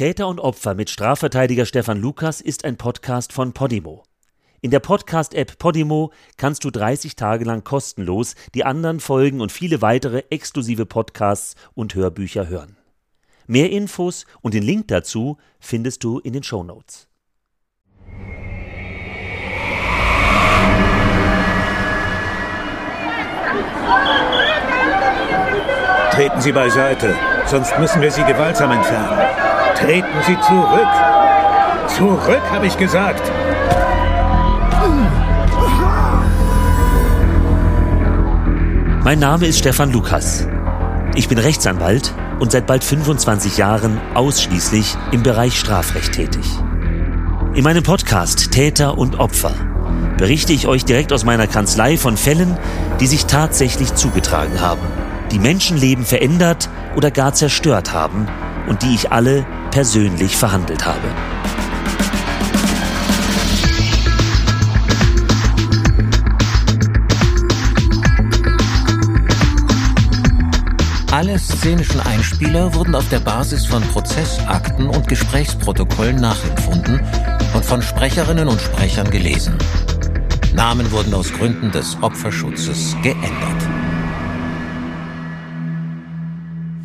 Täter und Opfer mit Strafverteidiger Stefan Lukas ist ein Podcast von Podimo. In der Podcast-App Podimo kannst du 30 Tage lang kostenlos die anderen Folgen und viele weitere exklusive Podcasts und Hörbücher hören. Mehr Infos und den Link dazu findest du in den Show Notes. Treten Sie beiseite, sonst müssen wir Sie gewaltsam entfernen. Treten Sie zurück. Zurück, habe ich gesagt. Mein Name ist Stefan Lukas. Ich bin Rechtsanwalt und seit bald 25 Jahren ausschließlich im Bereich Strafrecht tätig. In meinem Podcast Täter und Opfer berichte ich euch direkt aus meiner Kanzlei von Fällen, die sich tatsächlich zugetragen haben, die Menschenleben verändert oder gar zerstört haben und die ich alle persönlich verhandelt habe. Alle szenischen Einspieler wurden auf der Basis von Prozessakten und Gesprächsprotokollen nachempfunden und von Sprecherinnen und Sprechern gelesen. Namen wurden aus Gründen des Opferschutzes geändert.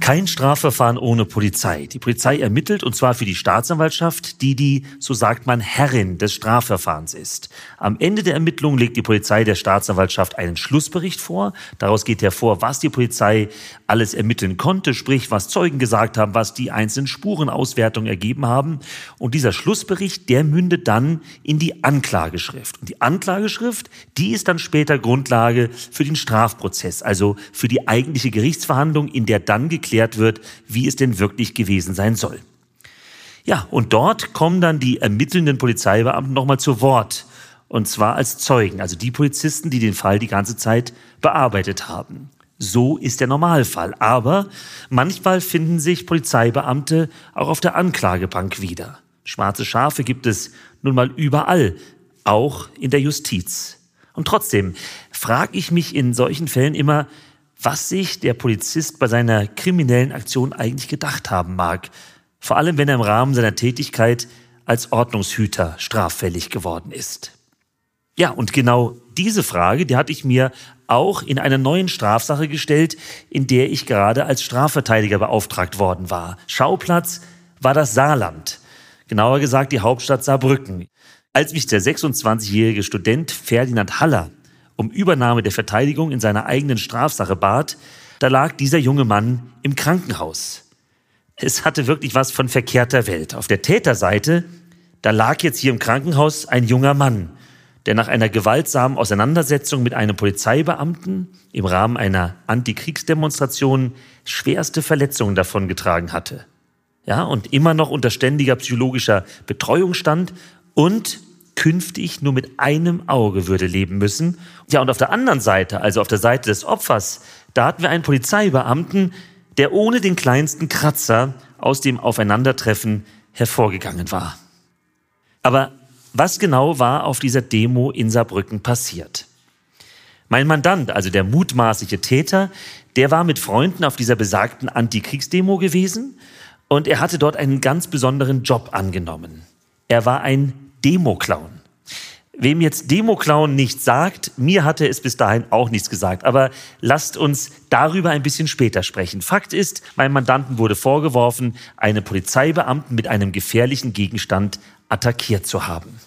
Kein Strafverfahren ohne Polizei. Die Polizei ermittelt und zwar für die Staatsanwaltschaft, die die, so sagt man, Herrin des Strafverfahrens ist. Am Ende der Ermittlung legt die Polizei der Staatsanwaltschaft einen Schlussbericht vor. Daraus geht hervor, was die Polizei alles ermitteln konnte, sprich, was Zeugen gesagt haben, was die einzelnen Spurenauswertungen ergeben haben. Und dieser Schlussbericht, der mündet dann in die Anklageschrift. Und die Anklageschrift, die ist dann später Grundlage für den Strafprozess, also für die eigentliche Gerichtsverhandlung, in der dann geklärt wird, wie es denn wirklich gewesen sein soll. Ja, und dort kommen dann die ermittelnden Polizeibeamten nochmal zu Wort. Und zwar als Zeugen, also die Polizisten, die den Fall die ganze Zeit bearbeitet haben. So ist der Normalfall. Aber manchmal finden sich Polizeibeamte auch auf der Anklagebank wieder. Schwarze Schafe gibt es nun mal überall, auch in der Justiz. Und trotzdem frage ich mich in solchen Fällen immer, was sich der Polizist bei seiner kriminellen Aktion eigentlich gedacht haben mag, vor allem wenn er im Rahmen seiner Tätigkeit als Ordnungshüter straffällig geworden ist. Ja, und genau diese Frage, die hatte ich mir auch in einer neuen Strafsache gestellt, in der ich gerade als Strafverteidiger beauftragt worden war. Schauplatz war das Saarland, genauer gesagt die Hauptstadt Saarbrücken. Als mich der 26-jährige Student Ferdinand Haller um Übernahme der Verteidigung in seiner eigenen Strafsache bat, da lag dieser junge Mann im Krankenhaus. Es hatte wirklich was von verkehrter Welt. Auf der Täterseite, da lag jetzt hier im Krankenhaus ein junger Mann, der nach einer gewaltsamen Auseinandersetzung mit einem Polizeibeamten im Rahmen einer Antikriegsdemonstration schwerste Verletzungen davongetragen hatte. Ja, und immer noch unter ständiger psychologischer Betreuung stand und künftig nur mit einem Auge würde leben müssen. Ja, und auf der anderen Seite, also auf der Seite des Opfers, da hatten wir einen Polizeibeamten, der ohne den kleinsten Kratzer aus dem Aufeinandertreffen hervorgegangen war. Aber was genau war auf dieser Demo in Saarbrücken passiert? Mein Mandant, also der mutmaßliche Täter, der war mit Freunden auf dieser besagten Antikriegsdemo gewesen und er hatte dort einen ganz besonderen Job angenommen. Er war ein Demo-Clown. Wem jetzt Demo-Clown nichts sagt, mir hatte es bis dahin auch nichts gesagt. Aber lasst uns darüber ein bisschen später sprechen. Fakt ist, meinem Mandanten wurde vorgeworfen, eine Polizeibeamten mit einem gefährlichen Gegenstand attackiert zu haben.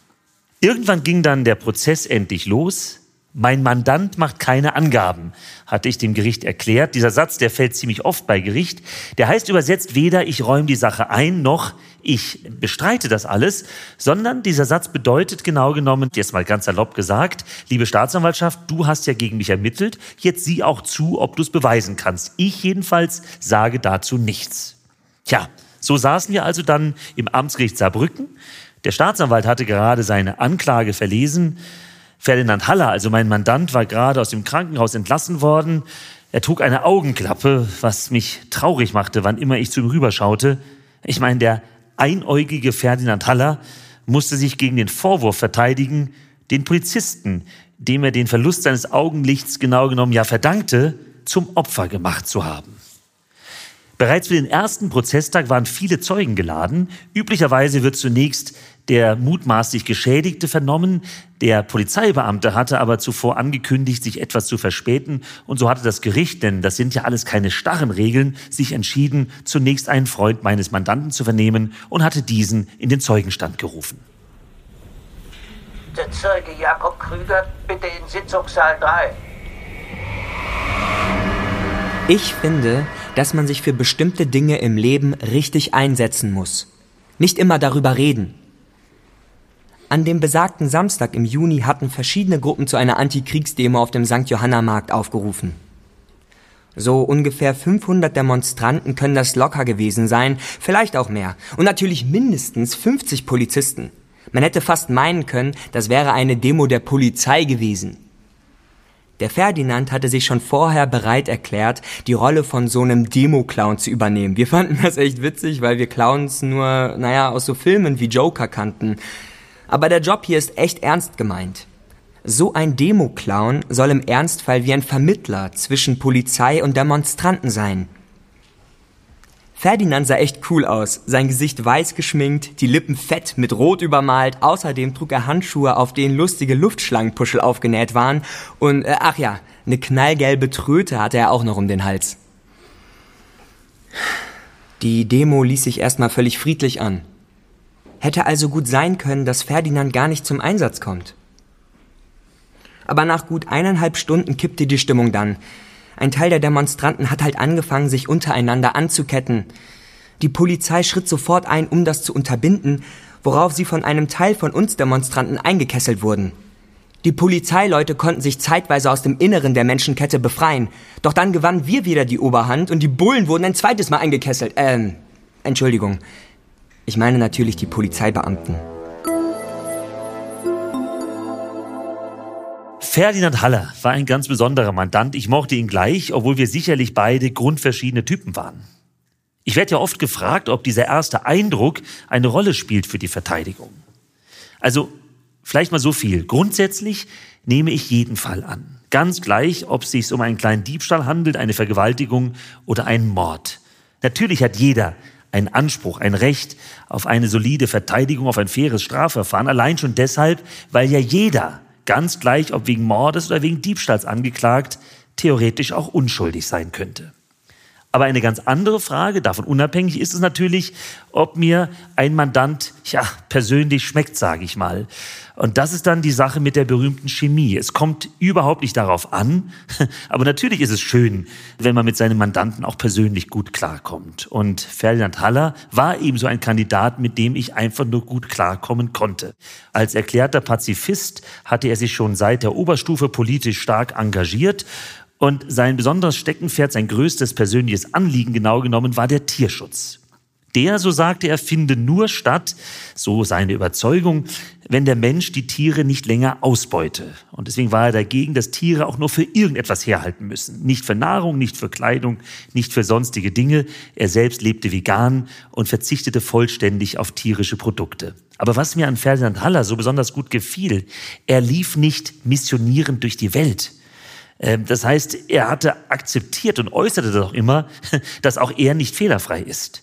Irgendwann ging dann der Prozess endlich los. Mein Mandant macht keine Angaben, hatte ich dem Gericht erklärt. Dieser Satz, der fällt ziemlich oft bei Gericht. Der heißt übersetzt weder ich räume die Sache ein, noch ich bestreite das alles, sondern dieser Satz bedeutet genau genommen, jetzt mal ganz salopp gesagt, liebe Staatsanwaltschaft, du hast ja gegen mich ermittelt, jetzt sieh auch zu, ob du es beweisen kannst. Ich jedenfalls sage dazu nichts. Tja, so saßen wir also dann im Amtsgericht Saarbrücken. Der Staatsanwalt hatte gerade seine Anklage verlesen. Ferdinand Haller, also mein Mandant, war gerade aus dem Krankenhaus entlassen worden. Er trug eine Augenklappe, was mich traurig machte, wann immer ich zu ihm rüberschaute. Ich meine, der einäugige Ferdinand Haller musste sich gegen den Vorwurf verteidigen, den Polizisten, dem er den Verlust seines Augenlichts genau genommen ja verdankte, zum Opfer gemacht zu haben. Bereits für den ersten Prozesstag waren viele Zeugen geladen. Üblicherweise wird zunächst der mutmaßlich Geschädigte vernommen. Der Polizeibeamte hatte aber zuvor angekündigt, sich etwas zu verspäten. Und so hatte das Gericht, denn das sind ja alles keine starren Regeln, sich entschieden, zunächst einen Freund meines Mandanten zu vernehmen und hatte diesen in den Zeugenstand gerufen. Der Zeuge Jakob Krüger, bitte in Sitzungssaal 3. Ich finde, dass man sich für bestimmte Dinge im Leben richtig einsetzen muss. Nicht immer darüber reden. An dem besagten Samstag im Juni hatten verschiedene Gruppen zu einer Antikriegsdemo auf dem St. Johanna Markt aufgerufen. So ungefähr 500 Demonstranten können das locker gewesen sein, vielleicht auch mehr. Und natürlich mindestens 50 Polizisten. Man hätte fast meinen können, das wäre eine Demo der Polizei gewesen. Der Ferdinand hatte sich schon vorher bereit erklärt, die Rolle von so einem Demo-Clown zu übernehmen. Wir fanden das echt witzig, weil wir Clowns nur, naja, aus so Filmen wie Joker kannten. Aber der Job hier ist echt ernst gemeint. So ein Demo-Clown soll im Ernstfall wie ein Vermittler zwischen Polizei und Demonstranten sein. Ferdinand sah echt cool aus. Sein Gesicht weiß geschminkt, die Lippen fett mit Rot übermalt. Außerdem trug er Handschuhe, auf denen lustige Luftschlangenpuschel aufgenäht waren. Und, äh, ach ja, eine knallgelbe Tröte hatte er auch noch um den Hals. Die Demo ließ sich erstmal völlig friedlich an. Hätte also gut sein können, dass Ferdinand gar nicht zum Einsatz kommt. Aber nach gut eineinhalb Stunden kippte die Stimmung dann. Ein Teil der Demonstranten hat halt angefangen, sich untereinander anzuketten. Die Polizei schritt sofort ein, um das zu unterbinden, worauf sie von einem Teil von uns Demonstranten eingekesselt wurden. Die Polizeileute konnten sich zeitweise aus dem Inneren der Menschenkette befreien, doch dann gewannen wir wieder die Oberhand und die Bullen wurden ein zweites Mal eingekesselt. Ähm, Entschuldigung. Ich meine natürlich die Polizeibeamten. Ferdinand Haller war ein ganz besonderer Mandant. Ich mochte ihn gleich, obwohl wir sicherlich beide grundverschiedene Typen waren. Ich werde ja oft gefragt, ob dieser erste Eindruck eine Rolle spielt für die Verteidigung. Also vielleicht mal so viel. Grundsätzlich nehme ich jeden Fall an. Ganz gleich, ob es sich um einen kleinen Diebstahl handelt, eine Vergewaltigung oder einen Mord. Natürlich hat jeder einen Anspruch, ein Recht auf eine solide Verteidigung, auf ein faires Strafverfahren. Allein schon deshalb, weil ja jeder ganz gleich ob wegen Mordes oder wegen Diebstahls angeklagt, theoretisch auch unschuldig sein könnte. Aber eine ganz andere Frage, davon unabhängig ist es natürlich, ob mir ein Mandant ja persönlich schmeckt, sage ich mal. Und das ist dann die Sache mit der berühmten Chemie. Es kommt überhaupt nicht darauf an, aber natürlich ist es schön, wenn man mit seinem Mandanten auch persönlich gut klarkommt. Und Ferdinand Haller war ebenso ein Kandidat, mit dem ich einfach nur gut klarkommen konnte. Als erklärter Pazifist hatte er sich schon seit der Oberstufe politisch stark engagiert und sein besonderes Steckenpferd, sein größtes persönliches Anliegen genau genommen, war der Tierschutz. Der, so sagte er, finde nur statt, so seine Überzeugung, wenn der Mensch die Tiere nicht länger ausbeute. Und deswegen war er dagegen, dass Tiere auch nur für irgendetwas herhalten müssen. Nicht für Nahrung, nicht für Kleidung, nicht für sonstige Dinge. Er selbst lebte vegan und verzichtete vollständig auf tierische Produkte. Aber was mir an Ferdinand Haller so besonders gut gefiel, er lief nicht missionierend durch die Welt. Ähm, das heißt, er hatte akzeptiert und äußerte auch immer, dass auch er nicht fehlerfrei ist.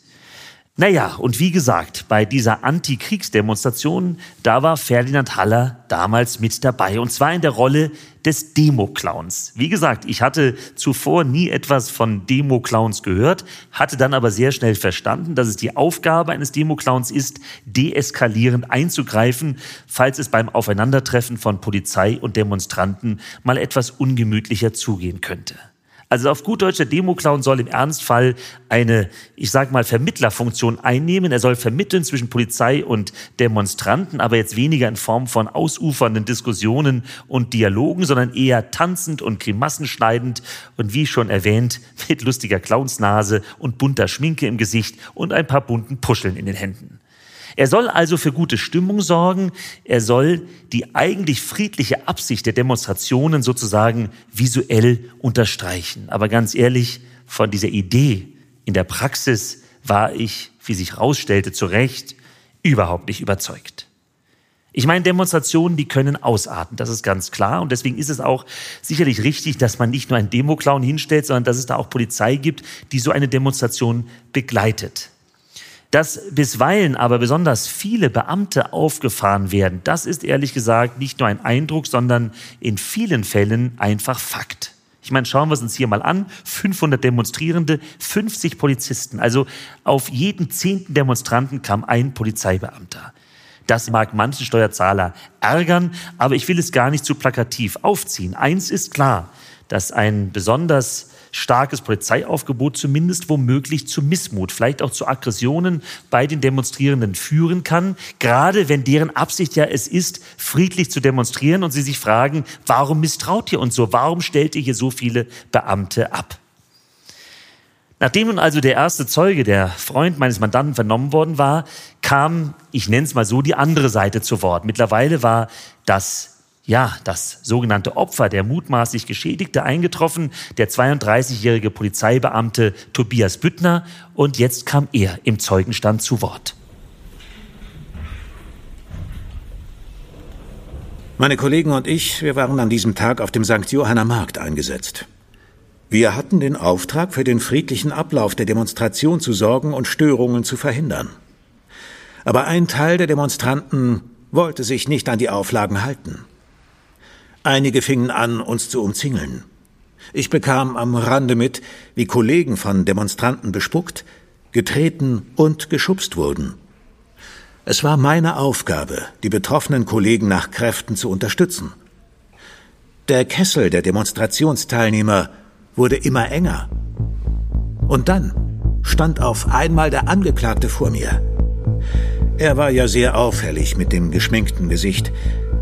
Naja, und wie gesagt, bei dieser Antikriegsdemonstration, da war Ferdinand Haller damals mit dabei. Und zwar in der Rolle des Demo-Clowns. Wie gesagt, ich hatte zuvor nie etwas von Demo-Clowns gehört, hatte dann aber sehr schnell verstanden, dass es die Aufgabe eines Demo-Clowns ist, deeskalierend einzugreifen, falls es beim Aufeinandertreffen von Polizei und Demonstranten mal etwas ungemütlicher zugehen könnte. Also auf gut Deutsch, der Demo-Clown soll im Ernstfall eine, ich sag mal, Vermittlerfunktion einnehmen. Er soll vermitteln zwischen Polizei und Demonstranten, aber jetzt weniger in Form von ausufernden Diskussionen und Dialogen, sondern eher tanzend und grimassenschneidend und wie schon erwähnt, mit lustiger Clownsnase und bunter Schminke im Gesicht und ein paar bunten Puscheln in den Händen. Er soll also für gute Stimmung sorgen, er soll die eigentlich friedliche Absicht der Demonstrationen sozusagen visuell unterstreichen. Aber ganz ehrlich, von dieser Idee in der Praxis war ich, wie sich herausstellte, zu Recht überhaupt nicht überzeugt. Ich meine, Demonstrationen, die können ausarten, das ist ganz klar. Und deswegen ist es auch sicherlich richtig, dass man nicht nur einen Democlown hinstellt, sondern dass es da auch Polizei gibt, die so eine Demonstration begleitet. Dass bisweilen aber besonders viele Beamte aufgefahren werden, das ist ehrlich gesagt nicht nur ein Eindruck, sondern in vielen Fällen einfach Fakt. Ich meine, schauen wir es uns hier mal an. 500 Demonstrierende, 50 Polizisten. Also auf jeden zehnten Demonstranten kam ein Polizeibeamter. Das mag manchen Steuerzahler ärgern, aber ich will es gar nicht zu plakativ aufziehen. Eins ist klar, dass ein besonders starkes Polizeiaufgebot zumindest womöglich zu Missmut, vielleicht auch zu Aggressionen bei den Demonstrierenden führen kann, gerade wenn deren Absicht ja es ist, friedlich zu demonstrieren und sie sich fragen, warum misstraut ihr uns so, warum stellt ihr hier so viele Beamte ab? Nachdem nun also der erste Zeuge, der Freund meines Mandanten vernommen worden war, kam, ich nenne es mal so, die andere Seite zu Wort. Mittlerweile war das ja, das sogenannte Opfer, der mutmaßlich Geschädigte, eingetroffen, der 32-jährige Polizeibeamte Tobias Büttner. Und jetzt kam er im Zeugenstand zu Wort. Meine Kollegen und ich, wir waren an diesem Tag auf dem St. Johanner Markt eingesetzt. Wir hatten den Auftrag, für den friedlichen Ablauf der Demonstration zu sorgen und Störungen zu verhindern. Aber ein Teil der Demonstranten wollte sich nicht an die Auflagen halten. Einige fingen an, uns zu umzingeln. Ich bekam am Rande mit, wie Kollegen von Demonstranten bespuckt, getreten und geschubst wurden. Es war meine Aufgabe, die betroffenen Kollegen nach Kräften zu unterstützen. Der Kessel der Demonstrationsteilnehmer wurde immer enger. Und dann stand auf einmal der Angeklagte vor mir. Er war ja sehr auffällig mit dem geschminkten Gesicht,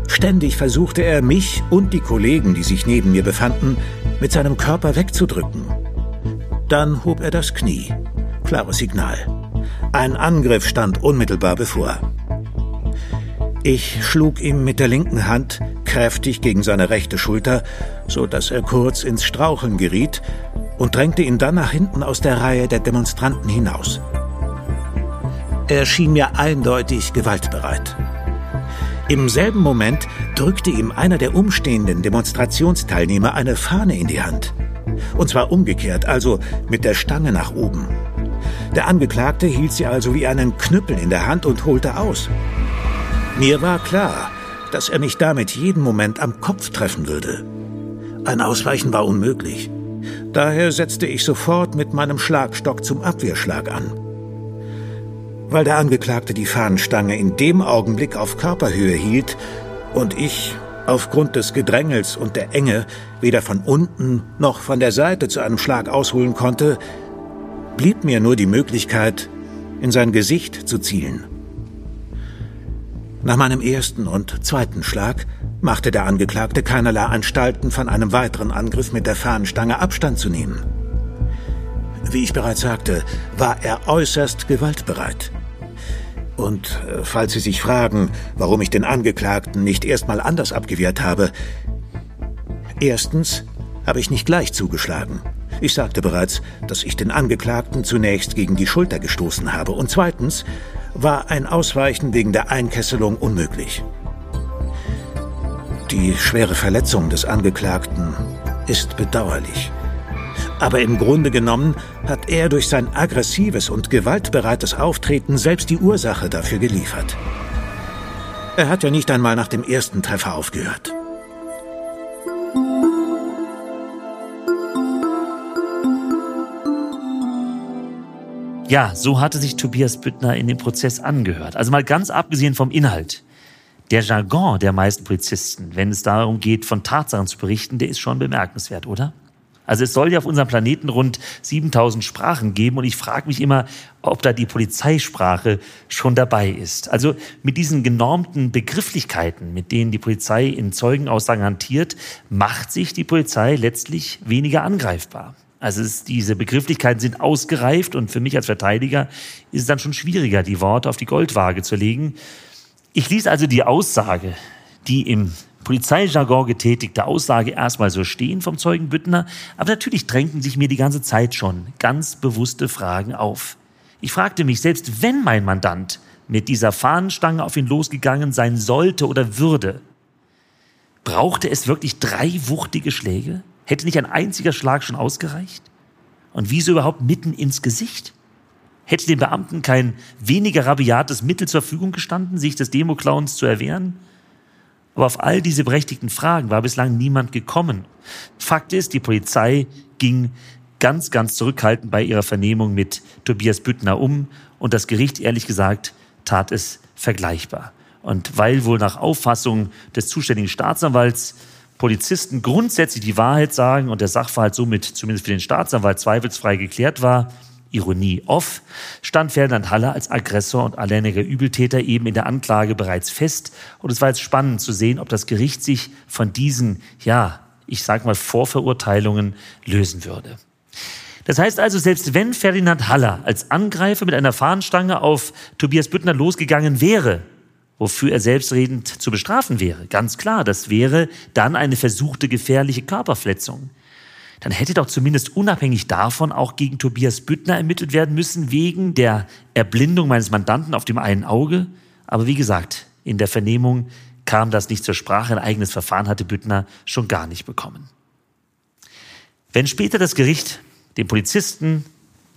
Ständig versuchte er, mich und die Kollegen, die sich neben mir befanden, mit seinem Körper wegzudrücken. Dann hob er das Knie. Klares Signal. Ein Angriff stand unmittelbar bevor. Ich schlug ihm mit der linken Hand kräftig gegen seine rechte Schulter, so dass er kurz ins Straucheln geriet und drängte ihn dann nach hinten aus der Reihe der Demonstranten hinaus. Er schien mir eindeutig gewaltbereit. Im selben Moment drückte ihm einer der umstehenden Demonstrationsteilnehmer eine Fahne in die Hand. Und zwar umgekehrt, also mit der Stange nach oben. Der Angeklagte hielt sie also wie einen Knüppel in der Hand und holte aus. Mir war klar, dass er mich damit jeden Moment am Kopf treffen würde. Ein Ausweichen war unmöglich. Daher setzte ich sofort mit meinem Schlagstock zum Abwehrschlag an. Weil der Angeklagte die Fahnenstange in dem Augenblick auf Körperhöhe hielt und ich aufgrund des Gedrängels und der Enge weder von unten noch von der Seite zu einem Schlag ausholen konnte, blieb mir nur die Möglichkeit, in sein Gesicht zu zielen. Nach meinem ersten und zweiten Schlag machte der Angeklagte keinerlei Anstalten, von einem weiteren Angriff mit der Fahnenstange Abstand zu nehmen. Wie ich bereits sagte, war er äußerst gewaltbereit. Und äh, falls Sie sich fragen, warum ich den Angeklagten nicht erstmal anders abgewehrt habe, erstens habe ich nicht gleich zugeschlagen. Ich sagte bereits, dass ich den Angeklagten zunächst gegen die Schulter gestoßen habe. Und zweitens war ein Ausweichen wegen der Einkesselung unmöglich. Die schwere Verletzung des Angeklagten ist bedauerlich. Aber im Grunde genommen hat er durch sein aggressives und gewaltbereites Auftreten selbst die Ursache dafür geliefert. Er hat ja nicht einmal nach dem ersten Treffer aufgehört. Ja, so hatte sich Tobias Büttner in dem Prozess angehört. Also mal ganz abgesehen vom Inhalt. Der Jargon der meisten Polizisten, wenn es darum geht, von Tatsachen zu berichten, der ist schon bemerkenswert, oder? Also es soll ja auf unserem Planeten rund 7000 Sprachen geben und ich frage mich immer, ob da die Polizeisprache schon dabei ist. Also mit diesen genormten Begrifflichkeiten, mit denen die Polizei in Zeugenaussagen hantiert, macht sich die Polizei letztlich weniger angreifbar. Also es, diese Begrifflichkeiten sind ausgereift und für mich als Verteidiger ist es dann schon schwieriger, die Worte auf die Goldwaage zu legen. Ich ließ also die Aussage, die im Polizeijargon getätigte Aussage erstmal so stehen vom Zeugen Büttner, aber natürlich drängten sich mir die ganze Zeit schon ganz bewusste Fragen auf. Ich fragte mich, selbst wenn mein Mandant mit dieser Fahnenstange auf ihn losgegangen sein sollte oder würde, brauchte es wirklich drei wuchtige Schläge? Hätte nicht ein einziger Schlag schon ausgereicht? Und wieso überhaupt mitten ins Gesicht? Hätte dem Beamten kein weniger rabiates Mittel zur Verfügung gestanden, sich des Democlowns zu erwehren? Aber auf all diese berechtigten Fragen war bislang niemand gekommen. Fakt ist, die Polizei ging ganz, ganz zurückhaltend bei ihrer Vernehmung mit Tobias Büttner um und das Gericht, ehrlich gesagt, tat es vergleichbar. Und weil wohl nach Auffassung des zuständigen Staatsanwalts Polizisten grundsätzlich die Wahrheit sagen und der Sachverhalt somit zumindest für den Staatsanwalt zweifelsfrei geklärt war, Ironie off, stand Ferdinand Haller als Aggressor und alleiniger Übeltäter eben in der Anklage bereits fest. Und es war jetzt spannend zu sehen, ob das Gericht sich von diesen, ja, ich sag mal, Vorverurteilungen lösen würde. Das heißt also, selbst wenn Ferdinand Haller als Angreifer mit einer Fahnenstange auf Tobias Büttner losgegangen wäre, wofür er selbstredend zu bestrafen wäre, ganz klar, das wäre dann eine versuchte gefährliche Körperverletzung dann hätte doch zumindest unabhängig davon auch gegen Tobias Büttner ermittelt werden müssen, wegen der Erblindung meines Mandanten auf dem einen Auge. Aber wie gesagt, in der Vernehmung kam das nicht zur Sprache. Ein eigenes Verfahren hatte Büttner schon gar nicht bekommen. Wenn später das Gericht dem Polizisten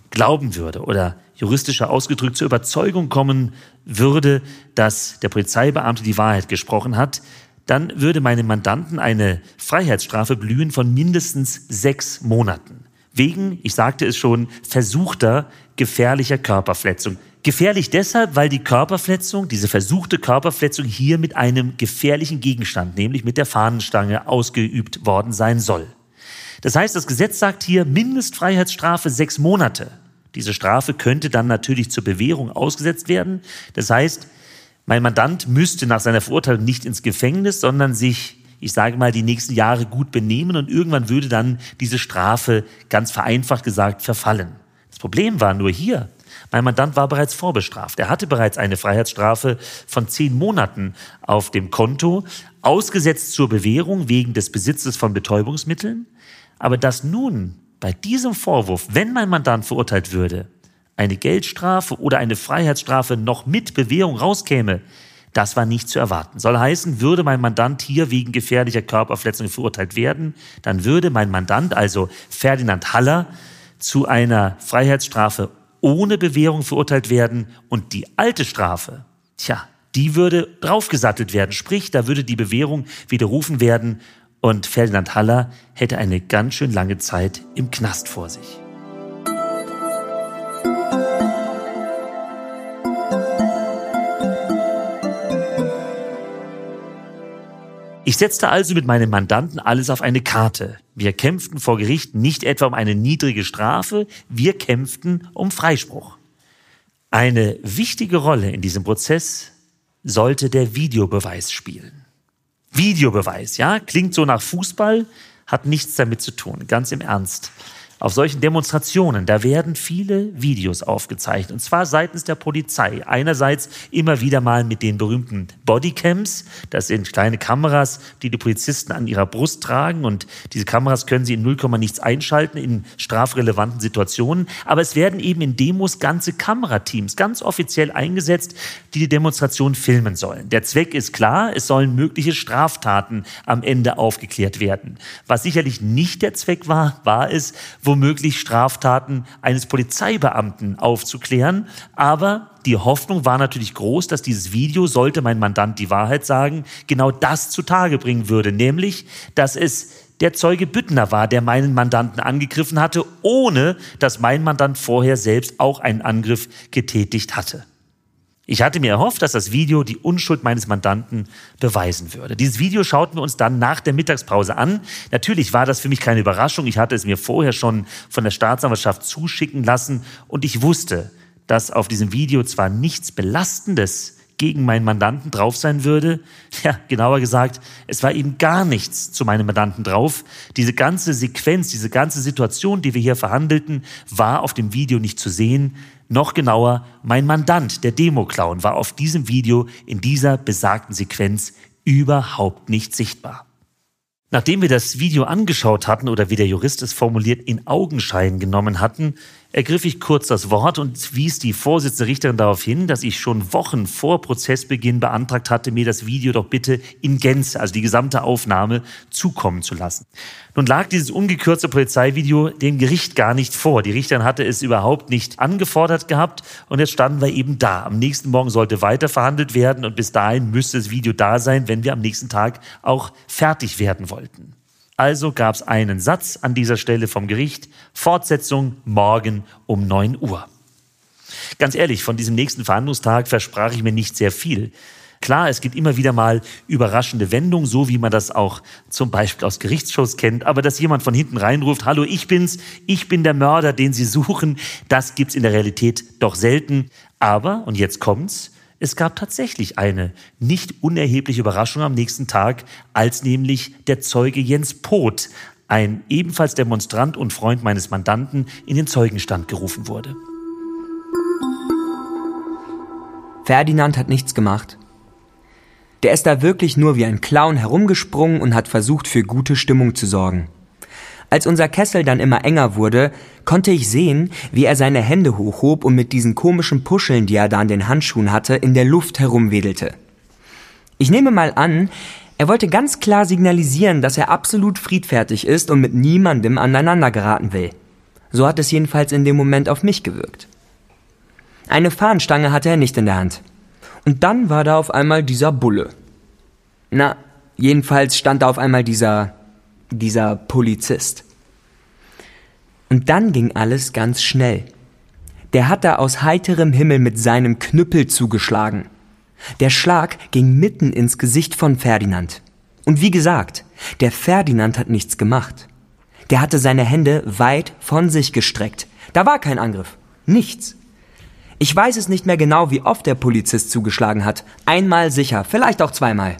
glauben würde oder juristischer ausgedrückt zur Überzeugung kommen würde, dass der Polizeibeamte die Wahrheit gesprochen hat, dann würde meinem Mandanten eine Freiheitsstrafe blühen von mindestens sechs Monaten. Wegen, ich sagte es schon, versuchter gefährlicher Körperverletzung. Gefährlich deshalb, weil die Körperverletzung, diese versuchte Körperverletzung hier mit einem gefährlichen Gegenstand, nämlich mit der Fahnenstange, ausgeübt worden sein soll. Das heißt, das Gesetz sagt hier Mindestfreiheitsstrafe sechs Monate. Diese Strafe könnte dann natürlich zur Bewährung ausgesetzt werden. Das heißt, mein Mandant müsste nach seiner Verurteilung nicht ins Gefängnis, sondern sich, ich sage mal, die nächsten Jahre gut benehmen und irgendwann würde dann diese Strafe, ganz vereinfacht gesagt, verfallen. Das Problem war nur hier, mein Mandant war bereits vorbestraft. Er hatte bereits eine Freiheitsstrafe von zehn Monaten auf dem Konto, ausgesetzt zur Bewährung wegen des Besitzes von Betäubungsmitteln. Aber dass nun bei diesem Vorwurf, wenn mein Mandant verurteilt würde, eine Geldstrafe oder eine Freiheitsstrafe noch mit Bewährung rauskäme, das war nicht zu erwarten. Soll heißen, würde mein Mandant hier wegen gefährlicher Körperverletzung verurteilt werden, dann würde mein Mandant, also Ferdinand Haller, zu einer Freiheitsstrafe ohne Bewährung verurteilt werden und die alte Strafe, tja, die würde draufgesattelt werden. Sprich, da würde die Bewährung widerrufen werden und Ferdinand Haller hätte eine ganz schön lange Zeit im Knast vor sich. Ich setzte also mit meinem Mandanten alles auf eine Karte. Wir kämpften vor Gericht nicht etwa um eine niedrige Strafe, wir kämpften um Freispruch. Eine wichtige Rolle in diesem Prozess sollte der Videobeweis spielen. Videobeweis, ja, klingt so nach Fußball, hat nichts damit zu tun, ganz im Ernst. Auf solchen Demonstrationen, da werden viele Videos aufgezeichnet, und zwar seitens der Polizei. Einerseits immer wieder mal mit den berühmten Bodycams, das sind kleine Kameras, die die Polizisten an ihrer Brust tragen, und diese Kameras können sie in 0, nichts einschalten in strafrelevanten Situationen. Aber es werden eben in Demos ganze Kamerateams ganz offiziell eingesetzt, die die Demonstration filmen sollen. Der Zweck ist klar, es sollen mögliche Straftaten am Ende aufgeklärt werden. Was sicherlich nicht der Zweck war, war es, womöglich Straftaten eines Polizeibeamten aufzuklären. Aber die Hoffnung war natürlich groß, dass dieses Video, sollte mein Mandant die Wahrheit sagen, genau das zutage bringen würde, nämlich, dass es der Zeuge Büttner war, der meinen Mandanten angegriffen hatte, ohne dass mein Mandant vorher selbst auch einen Angriff getätigt hatte. Ich hatte mir erhofft, dass das Video die Unschuld meines Mandanten beweisen würde. Dieses Video schauten wir uns dann nach der Mittagspause an. Natürlich war das für mich keine Überraschung. Ich hatte es mir vorher schon von der Staatsanwaltschaft zuschicken lassen und ich wusste, dass auf diesem Video zwar nichts Belastendes gegen meinen Mandanten drauf sein würde. Ja, genauer gesagt, es war eben gar nichts zu meinem Mandanten drauf. Diese ganze Sequenz, diese ganze Situation, die wir hier verhandelten, war auf dem Video nicht zu sehen. Noch genauer, mein Mandant, der Demo-Clown, war auf diesem Video in dieser besagten Sequenz überhaupt nicht sichtbar. Nachdem wir das Video angeschaut hatten oder wie der Jurist es formuliert, in Augenschein genommen hatten, ergriff ich kurz das Wort und wies die Vorsitzende Richterin darauf hin, dass ich schon Wochen vor Prozessbeginn beantragt hatte, mir das Video doch bitte in Gänze, also die gesamte Aufnahme, zukommen zu lassen. Nun lag dieses ungekürzte Polizeivideo dem Gericht gar nicht vor. Die Richterin hatte es überhaupt nicht angefordert gehabt und jetzt standen wir eben da. Am nächsten Morgen sollte weiter verhandelt werden und bis dahin müsste das Video da sein, wenn wir am nächsten Tag auch fertig werden wollten. Also gab es einen Satz an dieser Stelle vom Gericht, Fortsetzung morgen um 9 Uhr. Ganz ehrlich, von diesem nächsten Verhandlungstag versprach ich mir nicht sehr viel. Klar, es gibt immer wieder mal überraschende Wendungen, so wie man das auch zum Beispiel aus Gerichtsshows kennt. Aber dass jemand von hinten reinruft, hallo, ich bin's, ich bin der Mörder, den Sie suchen, das gibt's in der Realität doch selten. Aber, und jetzt kommt's, es gab tatsächlich eine nicht unerhebliche Überraschung am nächsten Tag, als nämlich der Zeuge Jens Poth, ein ebenfalls Demonstrant und Freund meines Mandanten, in den Zeugenstand gerufen wurde. Ferdinand hat nichts gemacht. Der ist da wirklich nur wie ein Clown herumgesprungen und hat versucht, für gute Stimmung zu sorgen. Als unser Kessel dann immer enger wurde, konnte ich sehen, wie er seine Hände hochhob und mit diesen komischen Puscheln, die er da an den Handschuhen hatte, in der Luft herumwedelte. Ich nehme mal an, er wollte ganz klar signalisieren, dass er absolut friedfertig ist und mit niemandem aneinander geraten will. So hat es jedenfalls in dem Moment auf mich gewirkt. Eine Fahnenstange hatte er nicht in der Hand. Und dann war da auf einmal dieser Bulle. Na, jedenfalls stand da auf einmal dieser dieser Polizist. Und dann ging alles ganz schnell. Der hat da aus heiterem Himmel mit seinem Knüppel zugeschlagen. Der Schlag ging mitten ins Gesicht von Ferdinand. Und wie gesagt, der Ferdinand hat nichts gemacht. Der hatte seine Hände weit von sich gestreckt. Da war kein Angriff. Nichts. Ich weiß es nicht mehr genau, wie oft der Polizist zugeschlagen hat. Einmal sicher, vielleicht auch zweimal.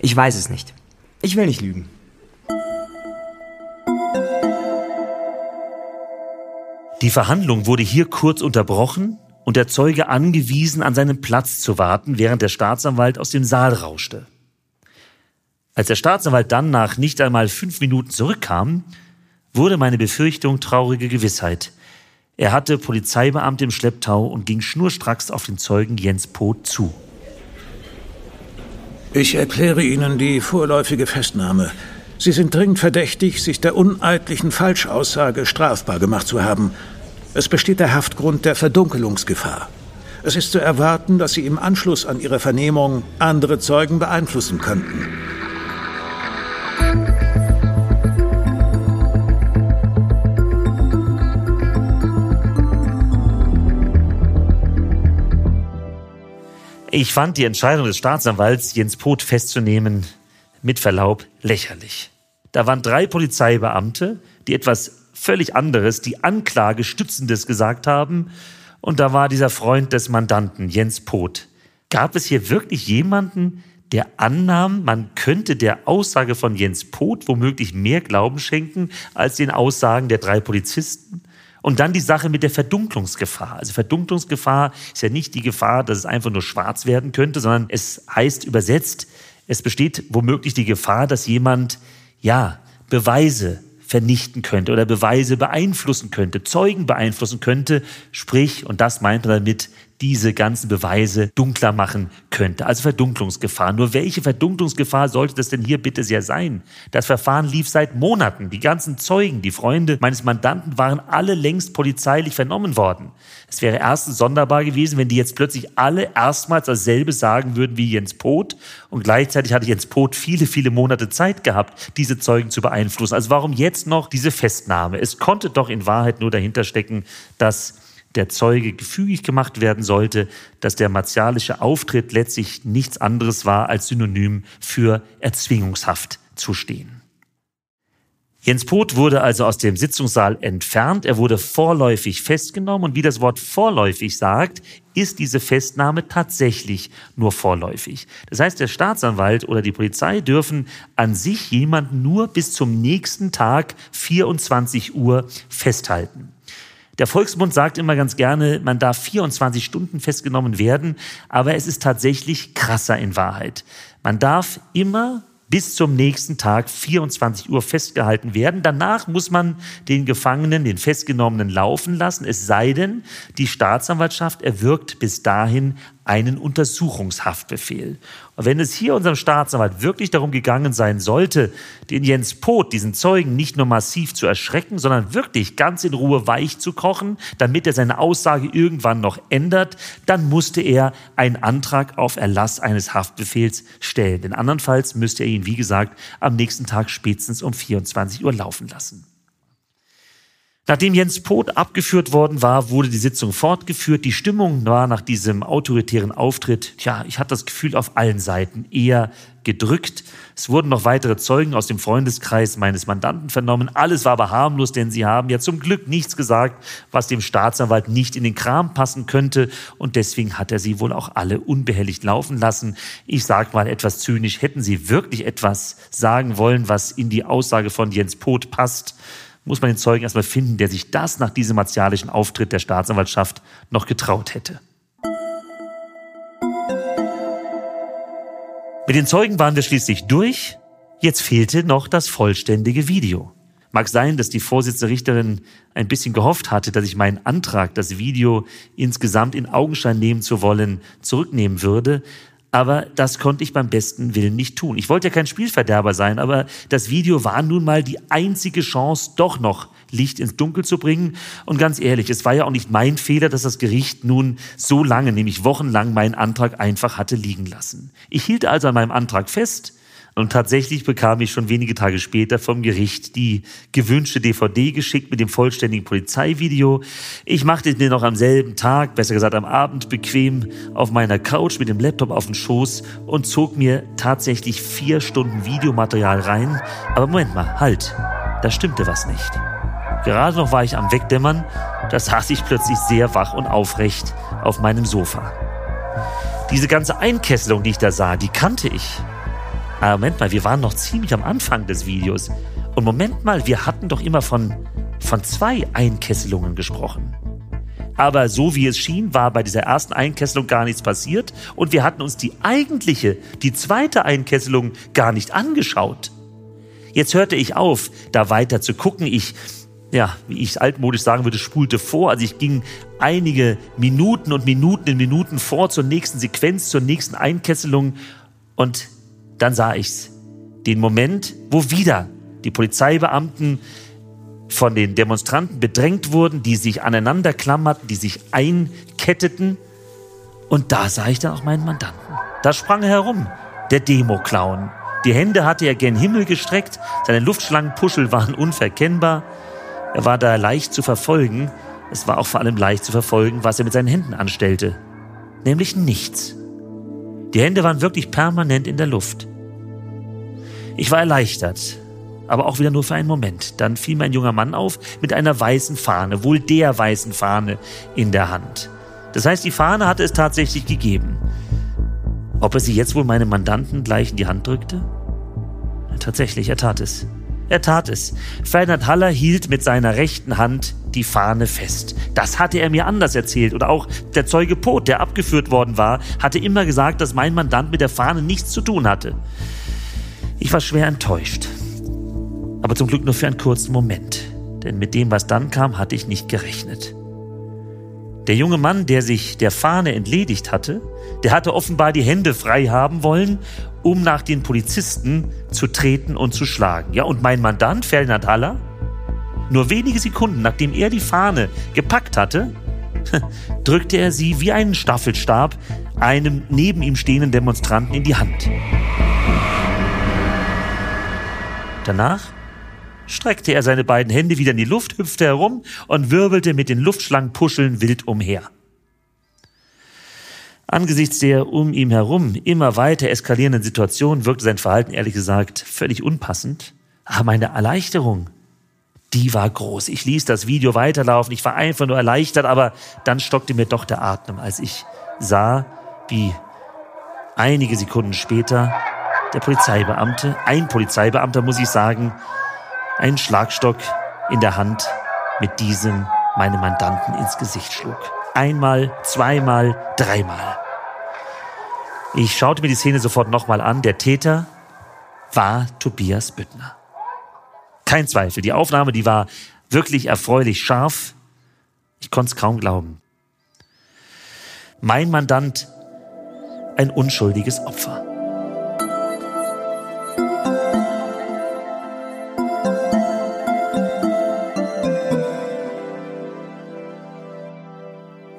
Ich weiß es nicht. Ich will nicht lügen. Die Verhandlung wurde hier kurz unterbrochen und der Zeuge angewiesen, an seinem Platz zu warten, während der Staatsanwalt aus dem Saal rauschte. Als der Staatsanwalt dann nach nicht einmal fünf Minuten zurückkam, wurde meine Befürchtung traurige Gewissheit. Er hatte Polizeibeamte im Schlepptau und ging schnurstracks auf den Zeugen Jens Poth zu. Ich erkläre Ihnen die vorläufige Festnahme. Sie sind dringend verdächtig, sich der uneidlichen Falschaussage strafbar gemacht zu haben. Es besteht der Haftgrund der Verdunkelungsgefahr. Es ist zu erwarten, dass Sie im Anschluss an Ihre Vernehmung andere Zeugen beeinflussen könnten. Ich fand die Entscheidung des Staatsanwalts, Jens Poth festzunehmen, mit Verlaub lächerlich. Da waren drei Polizeibeamte, die etwas völlig anderes, die Anklage stützendes gesagt haben. Und da war dieser Freund des Mandanten, Jens Poth. Gab es hier wirklich jemanden, der annahm, man könnte der Aussage von Jens Poth womöglich mehr Glauben schenken als den Aussagen der drei Polizisten? Und dann die Sache mit der Verdunklungsgefahr. Also Verdunklungsgefahr ist ja nicht die Gefahr, dass es einfach nur schwarz werden könnte, sondern es heißt übersetzt, es besteht womöglich die Gefahr, dass jemand, ja, Beweise vernichten könnte oder Beweise beeinflussen könnte, Zeugen beeinflussen könnte, sprich, und das meint man damit, diese ganzen Beweise dunkler machen könnte. Also Verdunklungsgefahr. Nur welche Verdunklungsgefahr sollte das denn hier bitte sehr sein? Das Verfahren lief seit Monaten. Die ganzen Zeugen, die Freunde meines Mandanten waren alle längst polizeilich vernommen worden. Es wäre erstens sonderbar gewesen, wenn die jetzt plötzlich alle erstmals dasselbe sagen würden wie Jens Poth. Und gleichzeitig hatte Jens Poth viele, viele Monate Zeit gehabt, diese Zeugen zu beeinflussen. Also warum jetzt noch diese Festnahme? Es konnte doch in Wahrheit nur dahinter stecken, dass der Zeuge gefügig gemacht werden sollte, dass der martialische Auftritt letztlich nichts anderes war als Synonym für Erzwingungshaft zu stehen. Jens Poth wurde also aus dem Sitzungssaal entfernt. Er wurde vorläufig festgenommen. Und wie das Wort vorläufig sagt, ist diese Festnahme tatsächlich nur vorläufig. Das heißt, der Staatsanwalt oder die Polizei dürfen an sich jemanden nur bis zum nächsten Tag 24 Uhr festhalten. Der Volksmund sagt immer ganz gerne, man darf 24 Stunden festgenommen werden, aber es ist tatsächlich krasser in Wahrheit. Man darf immer bis zum nächsten Tag 24 Uhr festgehalten werden. Danach muss man den Gefangenen, den Festgenommenen laufen lassen, es sei denn, die Staatsanwaltschaft erwirkt bis dahin einen Untersuchungshaftbefehl. Und wenn es hier unserem Staatsanwalt wirklich darum gegangen sein sollte, den Jens Poth, diesen Zeugen, nicht nur massiv zu erschrecken, sondern wirklich ganz in Ruhe weich zu kochen, damit er seine Aussage irgendwann noch ändert, dann musste er einen Antrag auf Erlass eines Haftbefehls stellen. Denn andernfalls müsste er ihn, wie gesagt, am nächsten Tag spätestens um 24 Uhr laufen lassen. Nachdem Jens Poth abgeführt worden war, wurde die Sitzung fortgeführt. Die Stimmung war nach diesem autoritären Auftritt, tja, ich hatte das Gefühl auf allen Seiten eher gedrückt. Es wurden noch weitere Zeugen aus dem Freundeskreis meines Mandanten vernommen. Alles war aber harmlos, denn sie haben ja zum Glück nichts gesagt, was dem Staatsanwalt nicht in den Kram passen könnte. Und deswegen hat er sie wohl auch alle unbehelligt laufen lassen. Ich sage mal etwas zynisch, hätten sie wirklich etwas sagen wollen, was in die Aussage von Jens Poth passt, muss man den Zeugen erstmal finden, der sich das nach diesem martialischen Auftritt der Staatsanwaltschaft noch getraut hätte. Mit den Zeugen waren wir schließlich durch. Jetzt fehlte noch das vollständige Video. Mag sein, dass die Vorsitzende Richterin ein bisschen gehofft hatte, dass ich meinen Antrag, das Video insgesamt in Augenschein nehmen zu wollen, zurücknehmen würde. Aber das konnte ich beim besten Willen nicht tun. Ich wollte ja kein Spielverderber sein, aber das Video war nun mal die einzige Chance, doch noch Licht ins Dunkel zu bringen. Und ganz ehrlich, es war ja auch nicht mein Fehler, dass das Gericht nun so lange, nämlich wochenlang, meinen Antrag einfach hatte liegen lassen. Ich hielt also an meinem Antrag fest, und tatsächlich bekam ich schon wenige Tage später vom Gericht die gewünschte DVD geschickt mit dem vollständigen Polizeivideo. Ich machte es mir noch am selben Tag, besser gesagt am Abend, bequem auf meiner Couch mit dem Laptop auf den Schoß und zog mir tatsächlich vier Stunden Videomaterial rein. Aber Moment mal, halt, da stimmte was nicht. Gerade noch war ich am Wegdämmern, da saß ich plötzlich sehr wach und aufrecht auf meinem Sofa. Diese ganze Einkesselung, die ich da sah, die kannte ich. Aber ah, Moment mal, wir waren noch ziemlich am Anfang des Videos. Und Moment mal, wir hatten doch immer von, von zwei Einkesselungen gesprochen. Aber so wie es schien, war bei dieser ersten Einkesselung gar nichts passiert und wir hatten uns die eigentliche, die zweite Einkesselung gar nicht angeschaut. Jetzt hörte ich auf, da weiter zu gucken. Ich, ja, wie ich altmodisch sagen würde, spulte vor. Also ich ging einige Minuten und Minuten in Minuten vor zur nächsten Sequenz, zur nächsten Einkesselung und dann sah ich's. Den Moment, wo wieder die Polizeibeamten von den Demonstranten bedrängt wurden, die sich aneinander klammerten, die sich einketteten. Und da sah ich dann auch meinen Mandanten. Da sprang er herum, der Demo-Clown. Die Hände hatte er gen Himmel gestreckt, seine Luftschlangenpuschel waren unverkennbar. Er war da leicht zu verfolgen. Es war auch vor allem leicht zu verfolgen, was er mit seinen Händen anstellte. Nämlich nichts. Die Hände waren wirklich permanent in der Luft. Ich war erleichtert, aber auch wieder nur für einen Moment. Dann fiel mein junger Mann auf mit einer weißen Fahne, wohl der weißen Fahne in der Hand. Das heißt, die Fahne hatte es tatsächlich gegeben. Ob er sie jetzt wohl meinem Mandanten gleich in die Hand drückte? Tatsächlich, er tat es. Er tat es. Ferdinand Haller hielt mit seiner rechten Hand die Fahne fest. Das hatte er mir anders erzählt. Oder auch der Zeuge Pot, der abgeführt worden war, hatte immer gesagt, dass mein Mandant mit der Fahne nichts zu tun hatte. Ich war schwer enttäuscht. Aber zum Glück nur für einen kurzen Moment. Denn mit dem, was dann kam, hatte ich nicht gerechnet. Der junge Mann, der sich der Fahne entledigt hatte, der hatte offenbar die Hände frei haben wollen, um nach den Polizisten zu treten und zu schlagen. Ja, und mein Mandant, Ferdinand Haller, nur wenige Sekunden nachdem er die Fahne gepackt hatte, drückte er sie wie einen Staffelstab einem neben ihm stehenden Demonstranten in die Hand. Danach streckte er seine beiden Hände wieder in die Luft, hüpfte herum und wirbelte mit den Luftschlangenpuscheln wild umher. Angesichts der um ihm herum immer weiter eskalierenden Situation wirkte sein Verhalten ehrlich gesagt völlig unpassend. Aber meine Erleichterung, die war groß. Ich ließ das Video weiterlaufen, ich war einfach nur erleichtert, aber dann stockte mir doch der Atem, als ich sah, wie einige Sekunden später der Polizeibeamte, ein Polizeibeamter muss ich sagen, einen Schlagstock in der Hand mit diesem meinem Mandanten ins Gesicht schlug. Einmal, zweimal, dreimal. Ich schaute mir die Szene sofort nochmal an. Der Täter war Tobias Büttner. Kein Zweifel, die Aufnahme, die war wirklich erfreulich scharf. Ich konnte es kaum glauben. Mein Mandant, ein unschuldiges Opfer.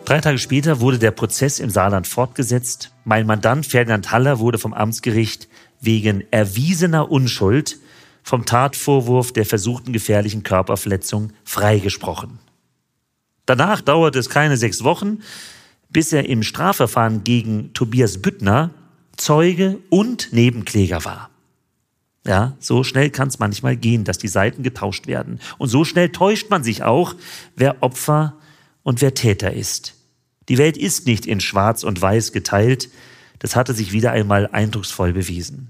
Drei Tage später wurde der Prozess im Saarland fortgesetzt. Mein Mandant Ferdinand Haller wurde vom Amtsgericht wegen erwiesener Unschuld vom Tatvorwurf der versuchten gefährlichen Körperverletzung freigesprochen. Danach dauerte es keine sechs Wochen, bis er im Strafverfahren gegen Tobias Büttner Zeuge und Nebenkläger war. Ja, so schnell kann es manchmal gehen, dass die Seiten getauscht werden. Und so schnell täuscht man sich auch, wer Opfer und wer Täter ist. Die Welt ist nicht in Schwarz und Weiß geteilt. Das hatte sich wieder einmal eindrucksvoll bewiesen.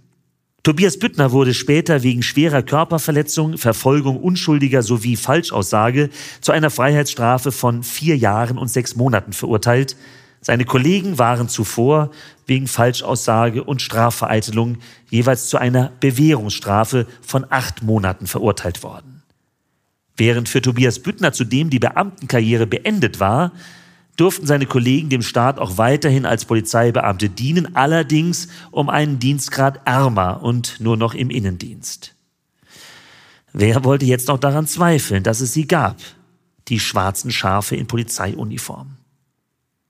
Tobias Büttner wurde später wegen schwerer Körperverletzung, Verfolgung Unschuldiger sowie Falschaussage zu einer Freiheitsstrafe von vier Jahren und sechs Monaten verurteilt. Seine Kollegen waren zuvor wegen Falschaussage und Strafvereitelung jeweils zu einer Bewährungsstrafe von acht Monaten verurteilt worden. Während für Tobias Büttner zudem die Beamtenkarriere beendet war, durften seine Kollegen dem Staat auch weiterhin als Polizeibeamte dienen, allerdings um einen Dienstgrad ärmer und nur noch im Innendienst. Wer wollte jetzt noch daran zweifeln, dass es sie gab, die schwarzen Schafe in Polizeiuniform?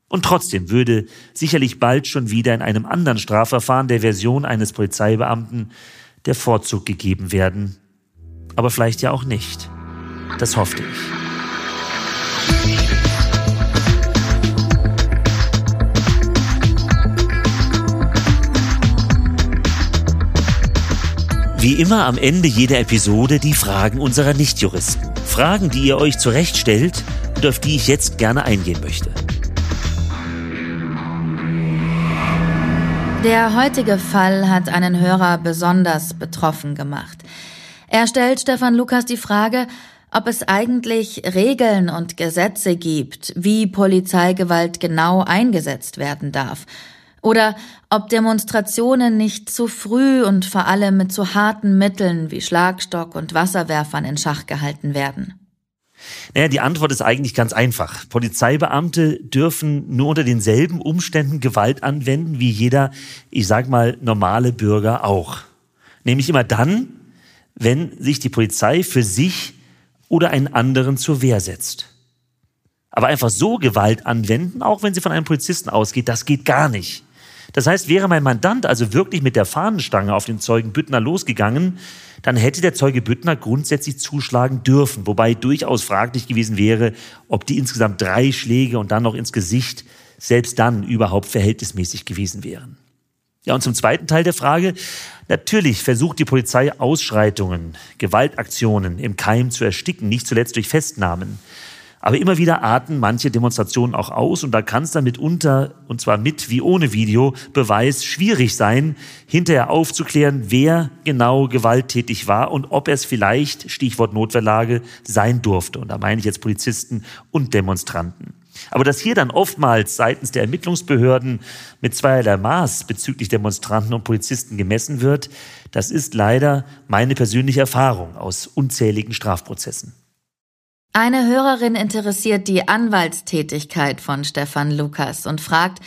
Und trotzdem würde sicherlich bald schon wieder in einem anderen Strafverfahren der Version eines Polizeibeamten der Vorzug gegeben werden. Aber vielleicht ja auch nicht. Das hoffte ich. Wie immer am Ende jeder Episode die Fragen unserer Nichtjuristen. Fragen, die ihr euch zurechtstellt und auf die ich jetzt gerne eingehen möchte. Der heutige Fall hat einen Hörer besonders betroffen gemacht. Er stellt Stefan Lukas die Frage, ob es eigentlich Regeln und Gesetze gibt, wie Polizeigewalt genau eingesetzt werden darf oder ob Demonstrationen nicht zu früh und vor allem mit zu harten Mitteln wie Schlagstock und Wasserwerfern in Schach gehalten werden. Naja, die Antwort ist eigentlich ganz einfach. Polizeibeamte dürfen nur unter denselben Umständen Gewalt anwenden wie jeder, ich sag mal, normale Bürger auch. Nämlich immer dann, wenn sich die Polizei für sich oder einen anderen zur Wehr setzt. Aber einfach so Gewalt anwenden, auch wenn sie von einem Polizisten ausgeht, das geht gar nicht. Das heißt, wäre mein Mandant also wirklich mit der Fahnenstange auf den Zeugen Büttner losgegangen, dann hätte der Zeuge Büttner grundsätzlich zuschlagen dürfen, wobei durchaus fraglich gewesen wäre, ob die insgesamt drei Schläge und dann noch ins Gesicht selbst dann überhaupt verhältnismäßig gewesen wären. Ja, und zum zweiten Teil der Frage. Natürlich versucht die Polizei Ausschreitungen, Gewaltaktionen im Keim zu ersticken, nicht zuletzt durch Festnahmen. Aber immer wieder arten manche Demonstrationen auch aus und da kann es dann mitunter, und zwar mit wie ohne Videobeweis, schwierig sein, hinterher aufzuklären, wer genau gewalttätig war und ob es vielleicht, Stichwort Notwehrlage, sein durfte. Und da meine ich jetzt Polizisten und Demonstranten. Aber dass hier dann oftmals seitens der Ermittlungsbehörden mit zweierlei Maß bezüglich Demonstranten und Polizisten gemessen wird, das ist leider meine persönliche Erfahrung aus unzähligen Strafprozessen. Eine Hörerin interessiert die Anwaltstätigkeit von Stefan Lukas und fragt,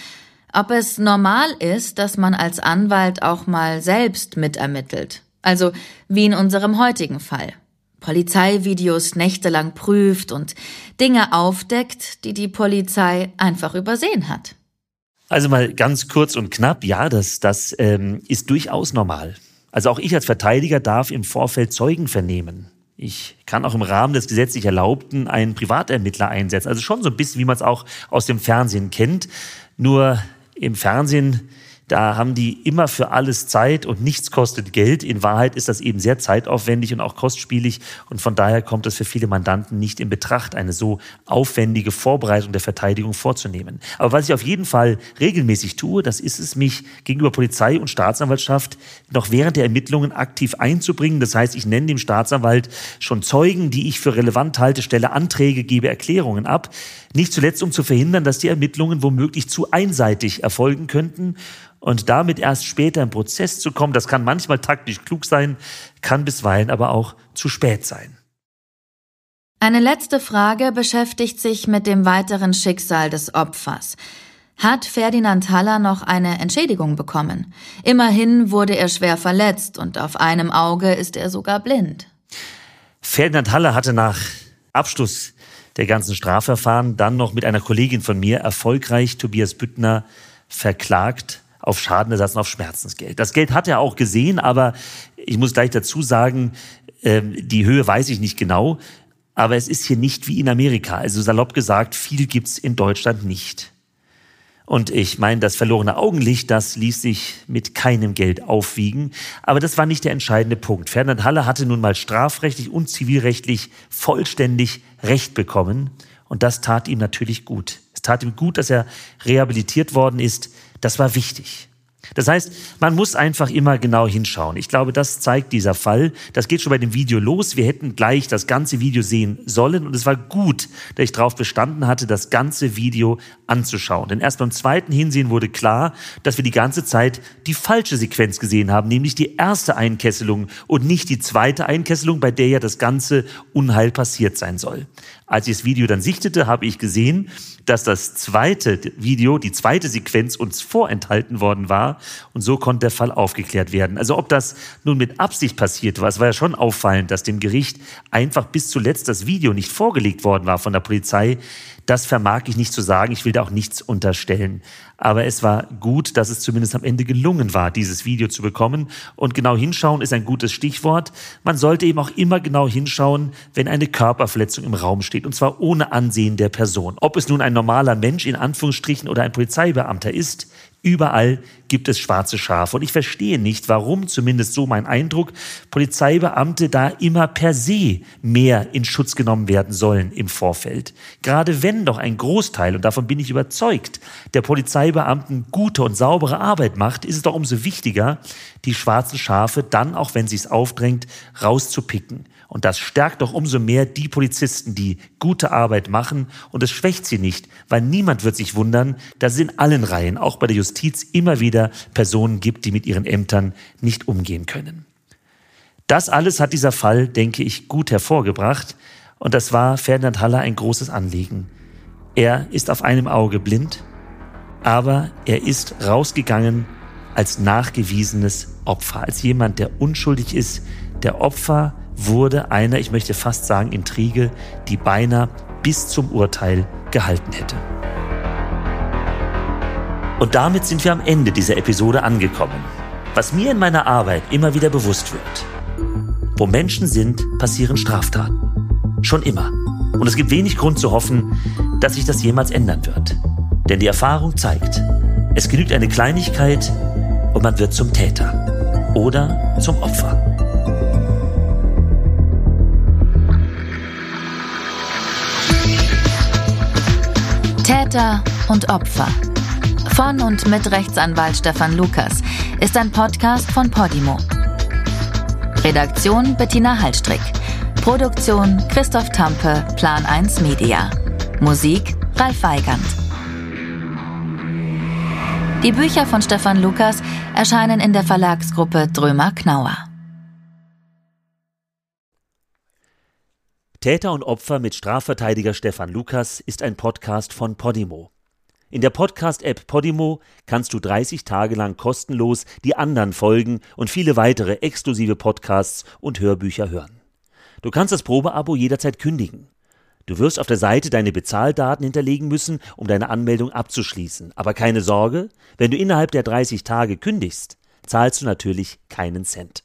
ob es normal ist, dass man als Anwalt auch mal selbst mitermittelt. Also wie in unserem heutigen Fall. Polizeivideos nächtelang prüft und Dinge aufdeckt, die die Polizei einfach übersehen hat. Also mal ganz kurz und knapp, ja, das, das ähm, ist durchaus normal. Also auch ich als Verteidiger darf im Vorfeld Zeugen vernehmen. Ich kann auch im Rahmen des gesetzlich Erlaubten einen Privatermittler einsetzen. Also schon so ein bisschen, wie man es auch aus dem Fernsehen kennt. Nur im Fernsehen da haben die immer für alles Zeit und nichts kostet Geld. In Wahrheit ist das eben sehr zeitaufwendig und auch kostspielig. Und von daher kommt es für viele Mandanten nicht in Betracht, eine so aufwendige Vorbereitung der Verteidigung vorzunehmen. Aber was ich auf jeden Fall regelmäßig tue, das ist es, mich gegenüber Polizei und Staatsanwaltschaft noch während der Ermittlungen aktiv einzubringen. Das heißt, ich nenne dem Staatsanwalt schon Zeugen, die ich für relevant halte, stelle Anträge, gebe Erklärungen ab. Nicht zuletzt, um zu verhindern, dass die Ermittlungen womöglich zu einseitig erfolgen könnten und damit erst später im Prozess zu kommen, das kann manchmal taktisch klug sein, kann bisweilen aber auch zu spät sein. Eine letzte Frage beschäftigt sich mit dem weiteren Schicksal des Opfers. Hat Ferdinand Haller noch eine Entschädigung bekommen? Immerhin wurde er schwer verletzt und auf einem Auge ist er sogar blind. Ferdinand Haller hatte nach Abschluss der ganzen Strafverfahren dann noch mit einer Kollegin von mir erfolgreich Tobias Büttner verklagt auf Schadenersatz und auf Schmerzensgeld. Das Geld hat er auch gesehen, aber ich muss gleich dazu sagen, ähm, die Höhe weiß ich nicht genau, aber es ist hier nicht wie in Amerika. Also salopp gesagt, viel gibt's in Deutschland nicht. Und ich meine, das verlorene Augenlicht, das ließ sich mit keinem Geld aufwiegen. Aber das war nicht der entscheidende Punkt. Ferdinand Halle hatte nun mal strafrechtlich und zivilrechtlich vollständig Recht bekommen. Und das tat ihm natürlich gut. Es tat ihm gut, dass er rehabilitiert worden ist. Das war wichtig. Das heißt, man muss einfach immer genau hinschauen. Ich glaube, das zeigt dieser Fall. Das geht schon bei dem Video los. Wir hätten gleich das ganze Video sehen sollen und es war gut, dass ich darauf bestanden hatte, das ganze Video anzuschauen. Denn erst beim zweiten Hinsehen wurde klar, dass wir die ganze Zeit die falsche Sequenz gesehen haben, nämlich die erste Einkesselung und nicht die zweite Einkesselung, bei der ja das ganze Unheil passiert sein soll. Als ich das Video dann sichtete, habe ich gesehen, dass das zweite Video, die zweite Sequenz uns vorenthalten worden war und so konnte der Fall aufgeklärt werden. Also ob das nun mit Absicht passiert war, es war ja schon auffallend, dass dem Gericht einfach bis zuletzt das Video nicht vorgelegt worden war von der Polizei. Das vermag ich nicht zu sagen. Ich will da auch nichts unterstellen. Aber es war gut, dass es zumindest am Ende gelungen war, dieses Video zu bekommen. Und genau hinschauen ist ein gutes Stichwort. Man sollte eben auch immer genau hinschauen, wenn eine Körperverletzung im Raum steht. Und zwar ohne Ansehen der Person. Ob es nun ein normaler Mensch in Anführungsstrichen oder ein Polizeibeamter ist, Überall gibt es schwarze Schafe. Und ich verstehe nicht, warum, zumindest so mein Eindruck, Polizeibeamte da immer per se mehr in Schutz genommen werden sollen im Vorfeld. Gerade wenn doch ein Großteil, und davon bin ich überzeugt, der Polizeibeamten gute und saubere Arbeit macht, ist es doch umso wichtiger, die schwarzen Schafe dann, auch wenn sie es aufdrängt, rauszupicken. Und das stärkt doch umso mehr die Polizisten, die gute Arbeit machen. Und es schwächt sie nicht, weil niemand wird sich wundern, dass es in allen Reihen, auch bei der Justiz, immer wieder Personen gibt, die mit ihren Ämtern nicht umgehen können. Das alles hat dieser Fall, denke ich, gut hervorgebracht. Und das war Ferdinand Haller ein großes Anliegen. Er ist auf einem Auge blind, aber er ist rausgegangen als nachgewiesenes Opfer, als jemand, der unschuldig ist, der Opfer wurde einer, ich möchte fast sagen, Intrige, die beinahe bis zum Urteil gehalten hätte. Und damit sind wir am Ende dieser Episode angekommen. Was mir in meiner Arbeit immer wieder bewusst wird. Wo Menschen sind, passieren Straftaten. Schon immer. Und es gibt wenig Grund zu hoffen, dass sich das jemals ändern wird. Denn die Erfahrung zeigt, es genügt eine Kleinigkeit und man wird zum Täter oder zum Opfer. Täter und Opfer. Von und mit Rechtsanwalt Stefan Lukas ist ein Podcast von Podimo. Redaktion Bettina Hallstrick. Produktion Christoph Tampe, Plan 1 Media. Musik Ralf Weigand. Die Bücher von Stefan Lukas erscheinen in der Verlagsgruppe Drömer Knauer. Täter und Opfer mit Strafverteidiger Stefan Lukas ist ein Podcast von Podimo. In der Podcast-App Podimo kannst du 30 Tage lang kostenlos die anderen Folgen und viele weitere exklusive Podcasts und Hörbücher hören. Du kannst das Probeabo jederzeit kündigen. Du wirst auf der Seite deine Bezahldaten hinterlegen müssen, um deine Anmeldung abzuschließen. Aber keine Sorge, wenn du innerhalb der 30 Tage kündigst, zahlst du natürlich keinen Cent.